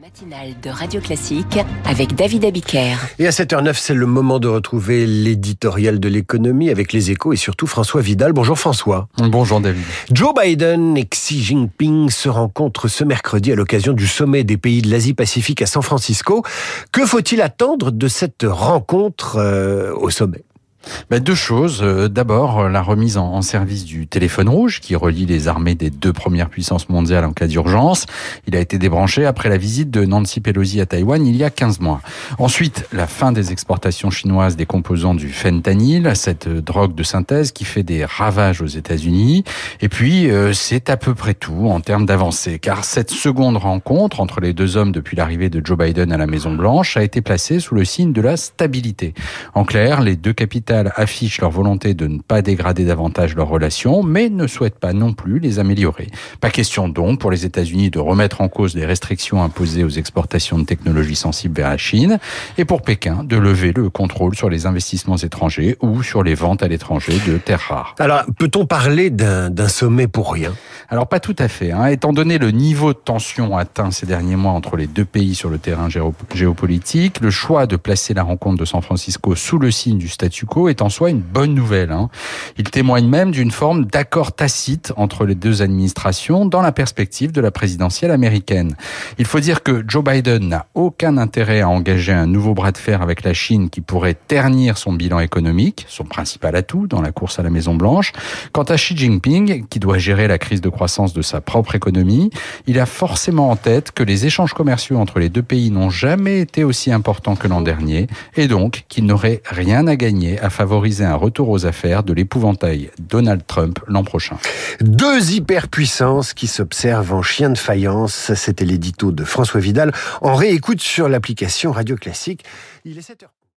matinale de Radio Classique avec David Abiker. Et à 7h09, c'est le moment de retrouver l'éditorial de l'économie avec les échos et surtout François Vidal. Bonjour François. Bonjour David. Joe Biden et Xi Jinping se rencontrent ce mercredi à l'occasion du sommet des pays de l'Asie-Pacifique à San Francisco. Que faut-il attendre de cette rencontre euh, au sommet? Bah, deux choses. Euh, d'abord, euh, la remise en, service du téléphone rouge qui relie les armées des deux premières puissances mondiales en cas d'urgence. Il a été débranché après la visite de Nancy Pelosi à Taïwan il y a 15 mois. Ensuite, la fin des exportations chinoises des composants du fentanyl, cette drogue de synthèse qui fait des ravages aux États-Unis. Et puis, euh, c'est à peu près tout en termes d'avancée, car cette seconde rencontre entre les deux hommes depuis l'arrivée de Joe Biden à la Maison Blanche a été placée sous le signe de la stabilité. En clair, les deux capitales affichent leur volonté de ne pas dégrader davantage leurs relations, mais ne souhaitent pas non plus les améliorer. Pas question donc pour les États-Unis de remettre en cause les restrictions imposées aux exportations de technologies sensibles vers la Chine, et pour Pékin de lever le contrôle sur les investissements étrangers ou sur les ventes à l'étranger de terres rares. Alors, peut-on parler d'un sommet pour rien? Alors, pas tout à fait. Hein. Étant donné le niveau de tension atteint ces derniers mois entre les deux pays sur le terrain géopolitique, le choix de placer la rencontre de San Francisco sous le signe du statu quo est en soi une bonne nouvelle. Hein. Il témoigne même d'une forme d'accord tacite entre les deux administrations dans la perspective de la présidentielle américaine. Il faut dire que Joe Biden n'a aucun intérêt à engager un nouveau bras de fer avec la Chine qui pourrait ternir son bilan économique, son principal atout dans la course à la Maison Blanche. Quant à Xi Jinping, qui doit gérer la crise de de sa propre économie, il a forcément en tête que les échanges commerciaux entre les deux pays n'ont jamais été aussi importants que l'an dernier et donc qu'il n'aurait rien à gagner à favoriser un retour aux affaires de l'épouvantail Donald Trump l'an prochain. Deux hyperpuissances qui s'observent en chien de faïence. C'était l'édito de François Vidal. En réécoute sur l'application Radio Classique. Il est 7h.